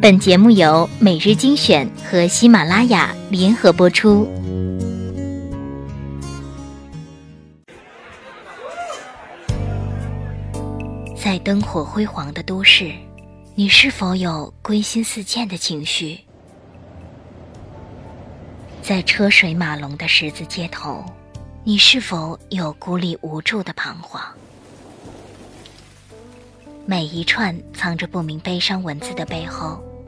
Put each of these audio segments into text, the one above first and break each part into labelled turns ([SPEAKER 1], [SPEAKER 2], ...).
[SPEAKER 1] 本节目由每日精选和喜马拉雅联合播出。在灯火辉煌的都市，你是否有归心似箭的情绪？在车水马龙的十字街头，你是否有孤立无助的彷徨？每一串藏着不明悲伤文字的背后，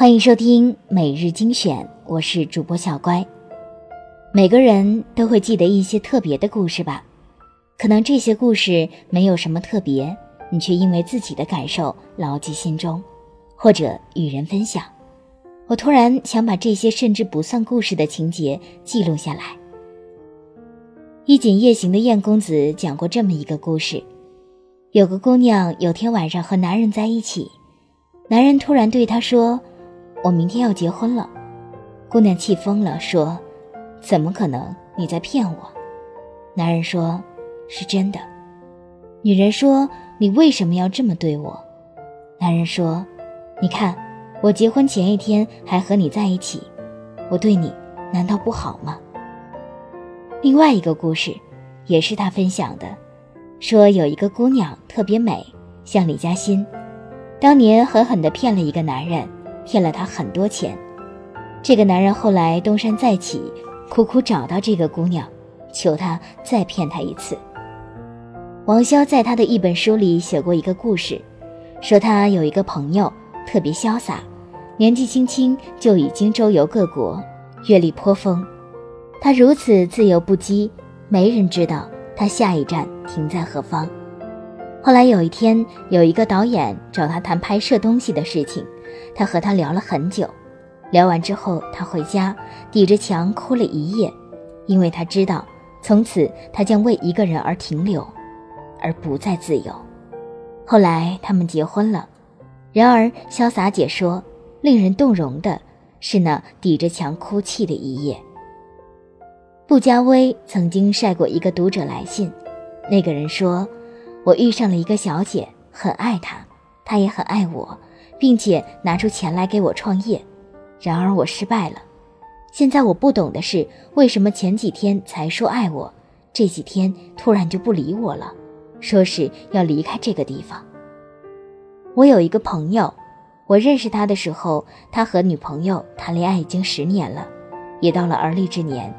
[SPEAKER 1] 欢迎收听每日精选，我是主播小乖。每个人都会记得一些特别的故事吧？可能这些故事没有什么特别，你却因为自己的感受牢记心中，或者与人分享。我突然想把这些甚至不算故事的情节记录下来。衣锦夜行的燕公子讲过这么一个故事：有个姑娘有天晚上和男人在一起，男人突然对她说。我明天要结婚了，姑娘气疯了，说：“怎么可能？你在骗我！”男人说：“是真的。”女人说：“你为什么要这么对我？”男人说：“你看，我结婚前一天还和你在一起，我对你难道不好吗？”另外一个故事，也是他分享的，说有一个姑娘特别美，像李嘉欣，当年狠狠地骗了一个男人。骗了他很多钱，这个男人后来东山再起，苦苦找到这个姑娘，求她再骗他一次。王潇在他的一本书里写过一个故事，说他有一个朋友特别潇洒，年纪轻轻就已经周游各国，阅历颇丰。他如此自由不羁，没人知道他下一站停在何方。后来有一天，有一个导演找他谈拍摄东西的事情。他和他聊了很久，聊完之后，他回家抵着墙哭了一夜，因为他知道从此他将为一个人而停留，而不再自由。后来他们结婚了，然而潇洒姐说，令人动容的是那抵着墙哭泣的一夜。布加威曾经晒过一个读者来信，那个人说：“我遇上了一个小姐，很爱她，她也很爱我。”并且拿出钱来给我创业，然而我失败了。现在我不懂的是，为什么前几天才说爱我，这几天突然就不理我了，说是要离开这个地方。我有一个朋友，我认识他的时候，他和女朋友谈恋爱已经十年了，也到了而立之年，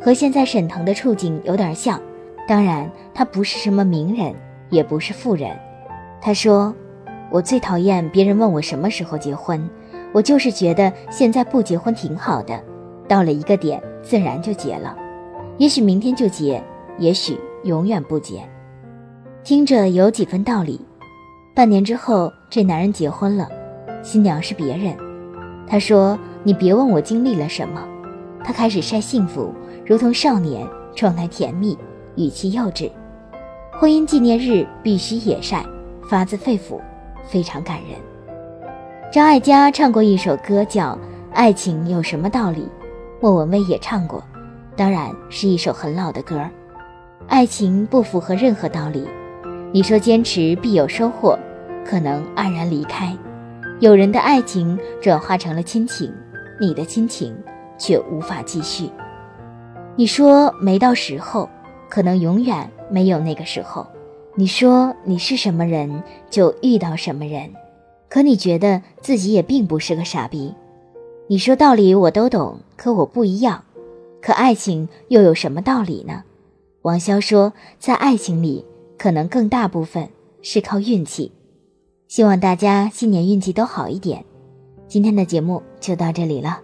[SPEAKER 1] 和现在沈腾的处境有点像。当然，他不是什么名人，也不是富人。他说。我最讨厌别人问我什么时候结婚，我就是觉得现在不结婚挺好的，到了一个点自然就结了，也许明天就结，也许永远不结，听着有几分道理。半年之后，这男人结婚了，新娘是别人。他说：“你别问我经历了什么。”他开始晒幸福，如同少年，状态甜蜜，语气幼稚。婚姻纪念日必须也晒，发自肺腑。非常感人。张艾嘉唱过一首歌，叫《爱情有什么道理》，莫文蔚也唱过，当然是一首很老的歌。爱情不符合任何道理，你说坚持必有收获，可能黯然离开。有人的爱情转化成了亲情，你的亲情却无法继续。你说没到时候，可能永远没有那个时候。你说你是什么人，就遇到什么人，可你觉得自己也并不是个傻逼。你说道理我都懂，可我不一样。可爱情又有什么道理呢？王潇说，在爱情里，可能更大部分是靠运气。希望大家新年运气都好一点。今天的节目就到这里了。